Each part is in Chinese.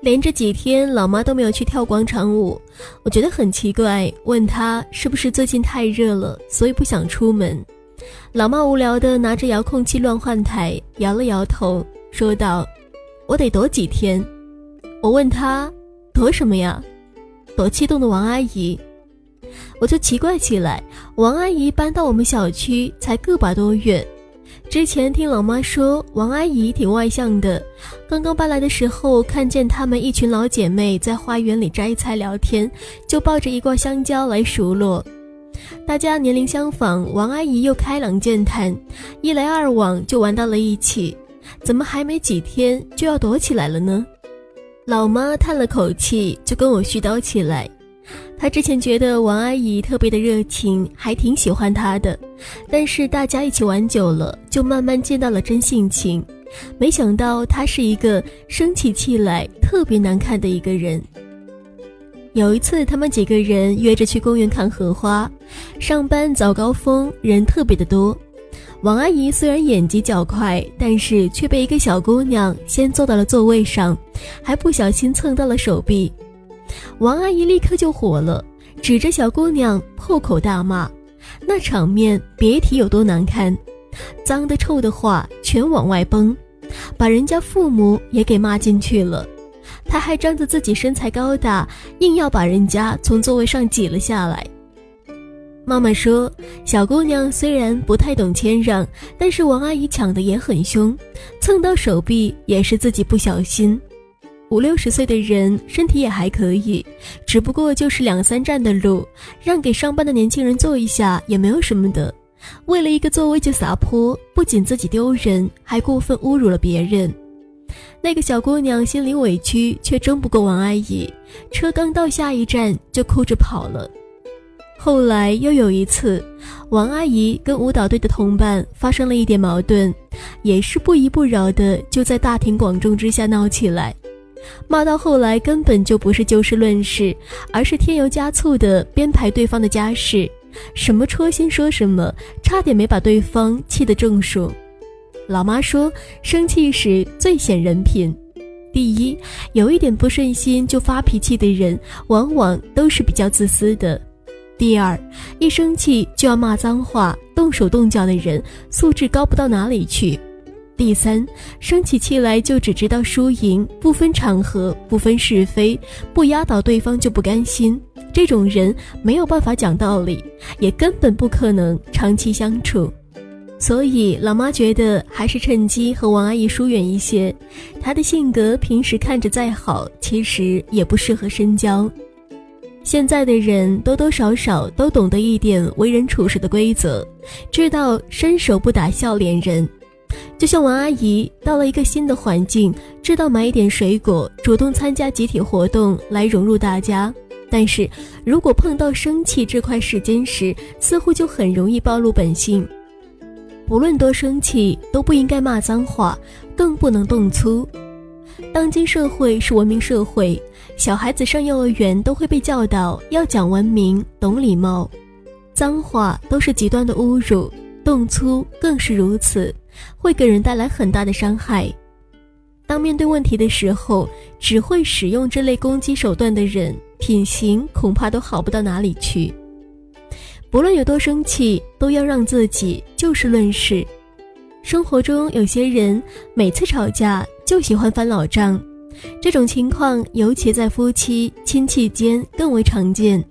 连着几天，老妈都没有去跳广场舞，我觉得很奇怪，问她是不是最近太热了，所以不想出门。老妈无聊的拿着遥控器乱换台，摇了摇头，说道：“我得躲几天。”我问她躲什么呀？躲气动的王阿姨。我就奇怪起来，王阿姨搬到我们小区才个把多月。之前听老妈说，王阿姨挺外向的。刚刚搬来的时候，看见她们一群老姐妹在花园里摘菜聊天，就抱着一罐香蕉来数落。大家年龄相仿，王阿姨又开朗健谈，一来二往就玩到了一起。怎么还没几天就要躲起来了呢？老妈叹了口气，就跟我絮叨起来。他之前觉得王阿姨特别的热情，还挺喜欢她的，但是大家一起玩久了，就慢慢见到了真性情。没想到她是一个生起气来特别难看的一个人。有一次，他们几个人约着去公园看荷花，上班早高峰人特别的多。王阿姨虽然眼疾脚快，但是却被一个小姑娘先坐到了座位上，还不小心蹭到了手臂。王阿姨立刻就火了，指着小姑娘破口大骂，那场面别提有多难看，脏的臭的话全往外崩，把人家父母也给骂进去了。她还仗着自己身材高大，硬要把人家从座位上挤了下来。妈妈说，小姑娘虽然不太懂谦让，但是王阿姨抢的也很凶，蹭到手臂也是自己不小心。五六十岁的人身体也还可以，只不过就是两三站的路，让给上班的年轻人坐一下也没有什么的。为了一个座位就撒泼，不仅自己丢人，还过分侮辱了别人。那个小姑娘心里委屈，却争不过王阿姨。车刚到下一站，就哭着跑了。后来又有一次，王阿姨跟舞蹈队的同伴发生了一点矛盾，也是不依不饶的，就在大庭广众之下闹起来。骂到后来根本就不是就事论事，而是添油加醋的编排对方的家事，什么戳心说什么，差点没把对方气得中暑。老妈说，生气时最显人品。第一，有一点不顺心就发脾气的人，往往都是比较自私的。第二，一生气就要骂脏话、动手动脚的人，素质高不到哪里去。第三，生起气来就只知道输赢，不分场合，不分是非，不压倒对方就不甘心。这种人没有办法讲道理，也根本不可能长期相处。所以老妈觉得还是趁机和王阿姨疏远一些。她的性格平时看着再好，其实也不适合深交。现在的人多多少少都懂得一点为人处事的规则，知道伸手不打笑脸人。就像王阿姨到了一个新的环境，知道买一点水果，主动参加集体活动来融入大家。但是如果碰到生气这块时间时，似乎就很容易暴露本性。不论多生气，都不应该骂脏话，更不能动粗。当今社会是文明社会，小孩子上幼儿园都会被教导要讲文明、懂礼貌，脏话都是极端的侮辱，动粗更是如此。会给人带来很大的伤害。当面对问题的时候，只会使用这类攻击手段的人，品行恐怕都好不到哪里去。不论有多生气，都要让自己就事论事。生活中有些人每次吵架就喜欢翻老账，这种情况尤其在夫妻、亲戚间更为常见。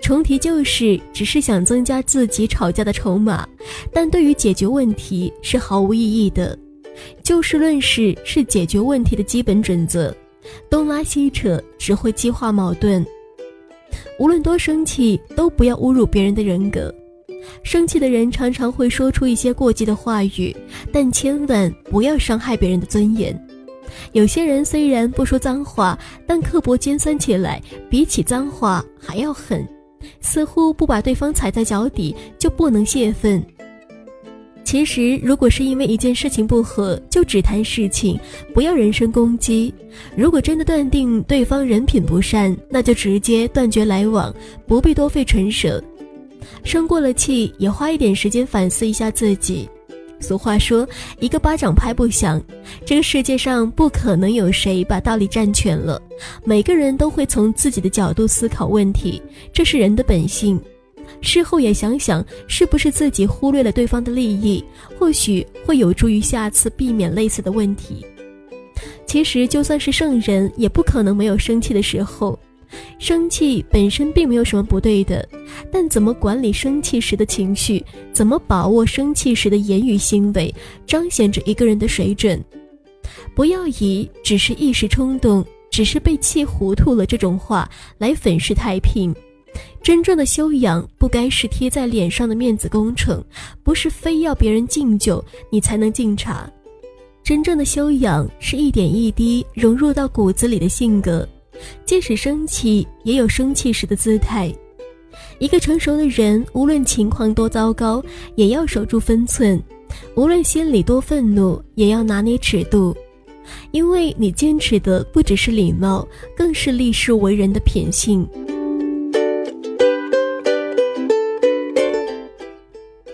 重提旧事，只是想增加自己吵架的筹码，但对于解决问题是毫无意义的。就事论事是解决问题的基本准则，东拉西扯只会激化矛盾。无论多生气，都不要侮辱别人的人格。生气的人常常会说出一些过激的话语，但千万不要伤害别人的尊严。有些人虽然不说脏话，但刻薄尖酸起来，比起脏话还要狠。似乎不把对方踩在脚底就不能泄愤。其实，如果是因为一件事情不和，就只谈事情，不要人身攻击。如果真的断定对方人品不善，那就直接断绝来往，不必多费唇舌。生过了气，也花一点时间反思一下自己。俗话说，一个巴掌拍不响。这个世界上不可能有谁把道理占全了，每个人都会从自己的角度思考问题，这是人的本性。事后也想想，是不是自己忽略了对方的利益，或许会有助于下次避免类似的问题。其实，就算是圣人，也不可能没有生气的时候。生气本身并没有什么不对的，但怎么管理生气时的情绪，怎么把握生气时的言语行为，彰显着一个人的水准。不要以“只是一时冲动，只是被气糊涂了”这种话来粉饰太平。真正的修养，不该是贴在脸上的面子工程，不是非要别人敬酒你才能敬茶。真正的修养，是一点一滴融入到骨子里的性格。即使生气，也有生气时的姿态。一个成熟的人，无论情况多糟糕，也要守住分寸；无论心里多愤怒，也要拿捏尺度。因为你坚持的不只是礼貌，更是立世为人的品性。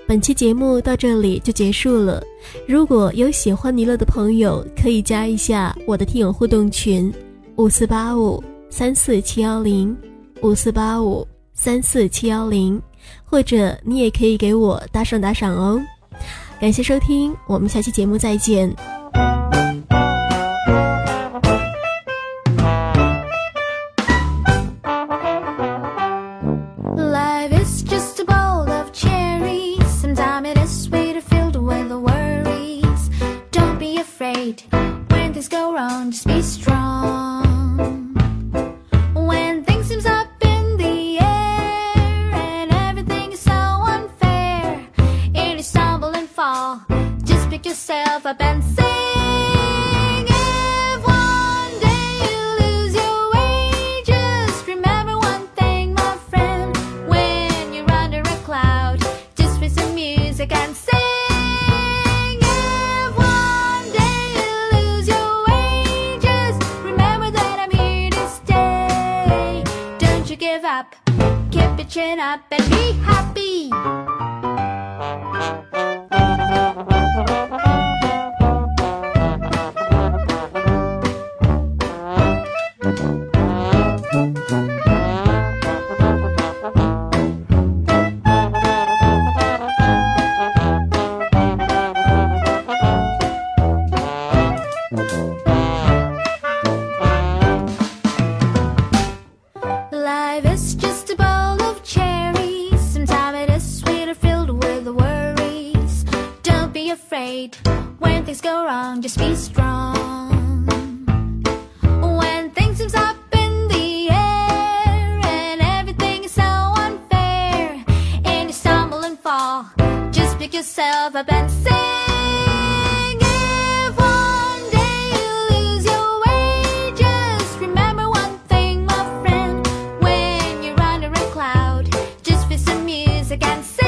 本期节目到这里就结束了。如果有喜欢尼乐的朋友，可以加一下我的听友互动群。五四八五三四七幺零，五四八五三四七幺零，或者你也可以给我打赏打赏哦。感谢收听，我们下期节目再见。yourself up and sing. If one day you lose your way Just remember one thing, my friend. When you're under a cloud Just some music and sing. If one day you lose your remember that I'm here to stay. Don't you give up. Keep your chin up and be yourself up and sing. If one day you lose your way Just remember one thing, my friend. When you're under a cloud Just play some music and sing.